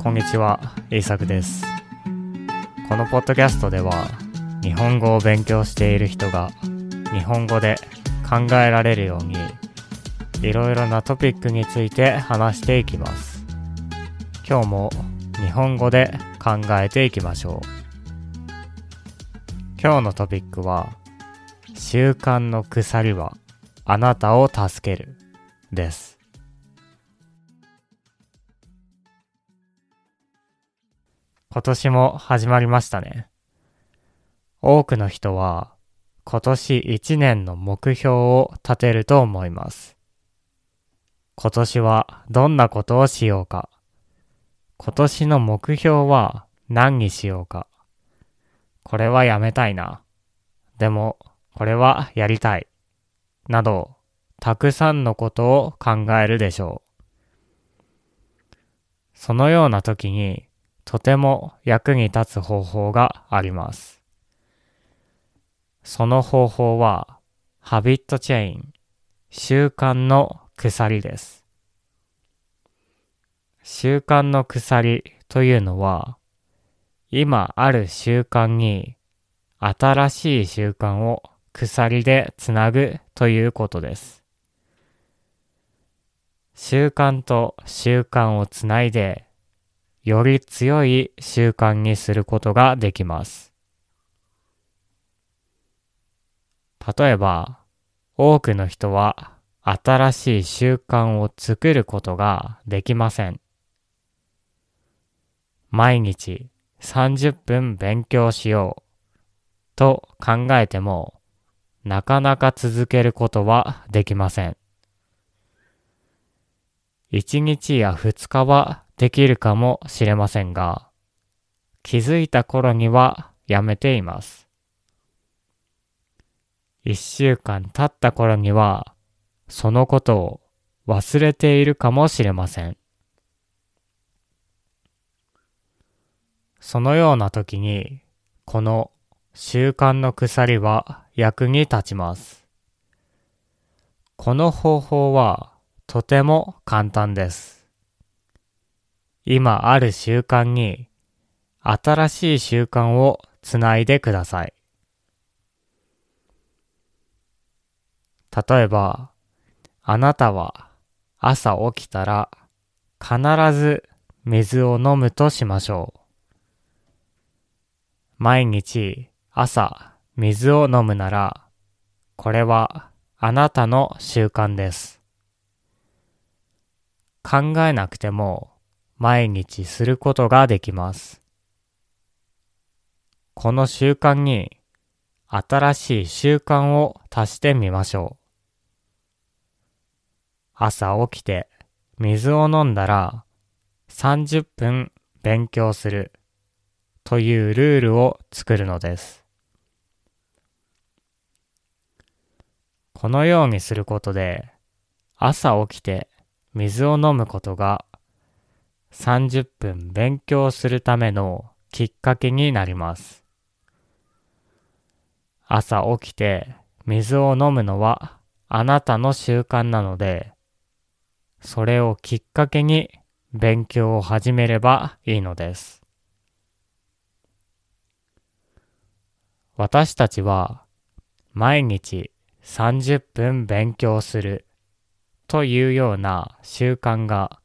こんにちは、イーサクです。このポッドキャストでは、日本語を勉強している人が、日本語で考えられるように、いろいろなトピックについて話していきます。今日も日本語で考えていきましょう。今日のトピックは、習慣の鎖はあなたを助けるです。今年も始まりましたね。多くの人は今年1年の目標を立てると思います。今年はどんなことをしようか。今年の目標は何にしようか。これはやめたいな。でも、これはやりたい。など、たくさんのことを考えるでしょう。そのような時に、とても役に立つ方法があります。その方法は、ハビットチェイン、習慣の鎖です。習慣の鎖というのは、今ある習慣に新しい習慣を鎖でつなぐということです。習慣と習慣をつないで、より強い習慣にすることができます。例えば、多くの人は新しい習慣を作ることができません。毎日30分勉強しようと考えても、なかなか続けることはできません。1日や2日はできるかもしれませんが、気づいた頃にはやめています。1週間経った頃には、そのことを忘れているかもしれません。そのような時に、この習慣の鎖は役に立ちます。この方法はとても簡単です。今ある習慣に新しい習慣をつないでください。例えば、あなたは朝起きたら必ず水を飲むとしましょう。毎日朝水を飲むなら、これはあなたの習慣です。考えなくても毎日することができます。この習慣に新しい習慣を足してみましょう。朝起きて水を飲んだら30分勉強するというルールを作るのです。このようにすることで朝起きて水を飲むことが30分勉強するためのきっかけになります。朝起きて水を飲むのはあなたの習慣なので、それをきっかけに勉強を始めればいいのです。私たちは毎日30分勉強するというような習慣が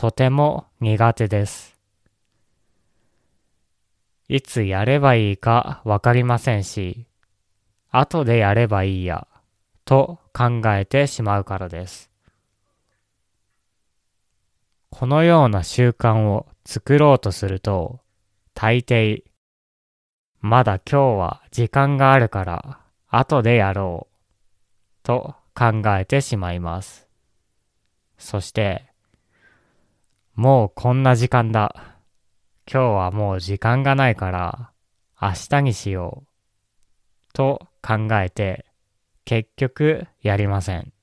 とても苦手です。いつやればいいかわかりませんし、後でやればいいやと考えてしまうからです。このような習慣を作ろうとすると、大抵、まだ今日は時間があるから後でやろうと考えてしまいます。そして、もうこんな時間だ。今日はもう時間がないから明日にしよう。と考えて結局やりません。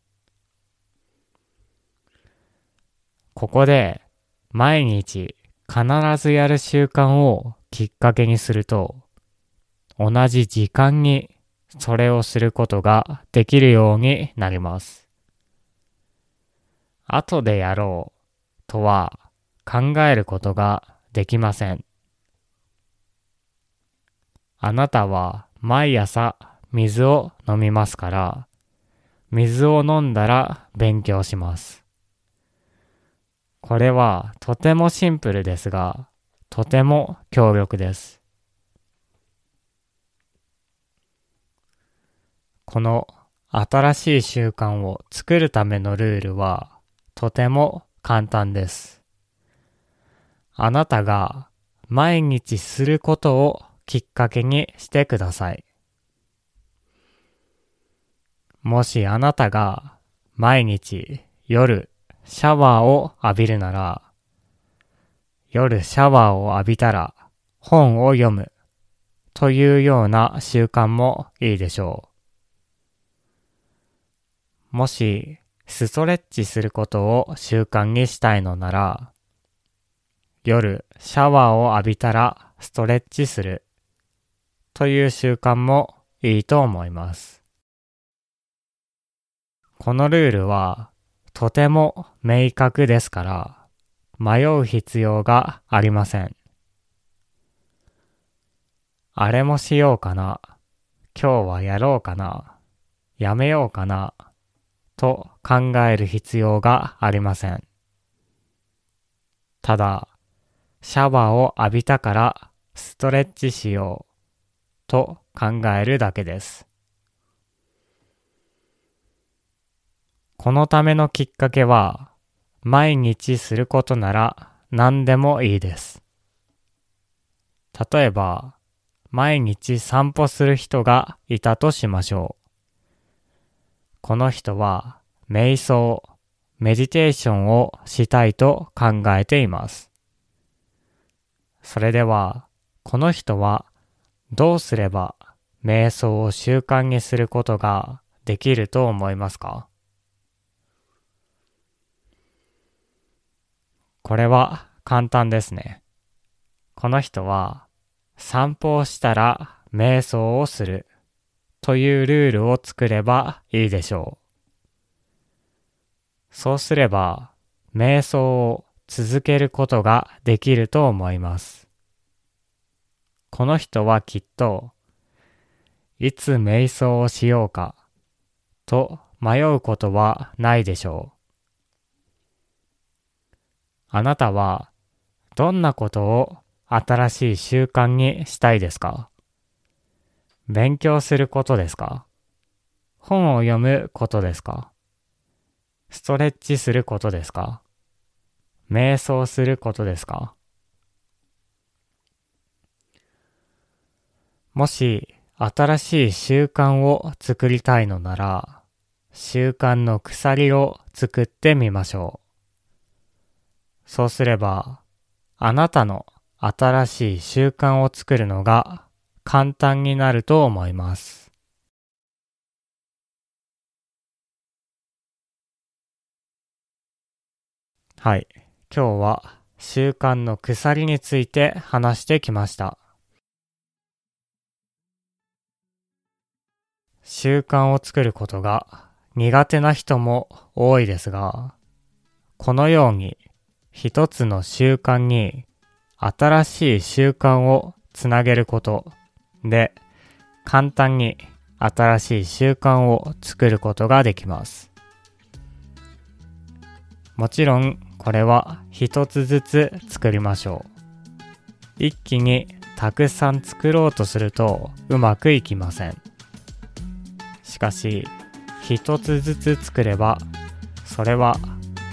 ここで毎日必ずやる習慣をきっかけにすると同じ時間にそれをすることができるようになります。後でやろうとは考えることができません。あなたは毎朝水を飲みますから、水を飲んだら勉強します。これはとてもシンプルですが、とても強力です。この新しい習慣を作るためのルールはとても簡単です。あなたが毎日することをきっかけにしてください。もしあなたが毎日夜シャワーを浴びるなら、夜シャワーを浴びたら本を読むというような習慣もいいでしょう。もしストレッチすることを習慣にしたいのなら、夜シャワーを浴びたらストレッチするという習慣もいいと思います。このルールはとても明確ですから迷う必要がありません。あれもしようかな。今日はやろうかな。やめようかな。と考える必要がありません。ただ、シャワーを浴びたからストレッチしようと考えるだけです。このためのきっかけは毎日することなら何でもいいです。例えば、毎日散歩する人がいたとしましょう。この人は瞑想、メディテーションをしたいと考えています。それでは、この人はどうすれば瞑想を習慣にすることができると思いますか？これは簡単ですね。この人は散歩をしたら瞑想をするというルールを作ればいいでしょう。そうすれば瞑想を続けることができると思います。この人はきっと、いつ瞑想をしようか、と迷うことはないでしょう。あなたは、どんなことを新しい習慣にしたいですか？勉強することですか？本を読むことですか？ストレッチすることですか？瞑想することですか？もし新しい習慣を作りたいのなら、習慣の鎖を作ってみましょう。そうすれば、あなたの新しい習慣を作るのが簡単になると思います。はい。今日は習慣の鎖について話してきました。習慣を作ることが苦手な人も多いですが、このように一つの習慣に新しい習慣をつなげることで簡単に新しい習慣を作ることができます。もちろんこれは一つずつ作りましょう。一気にたくさん作ろうとするとうまくいきません。しかし、一つずつ作れば、それは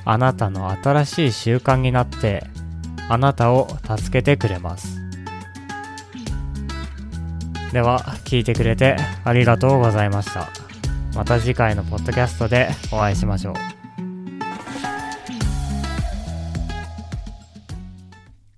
あなたの新しい習慣になって、あなたを助けてくれます。では、聞いてくれてありがとうございました。また次回のポッドキャストでお会いしましょう。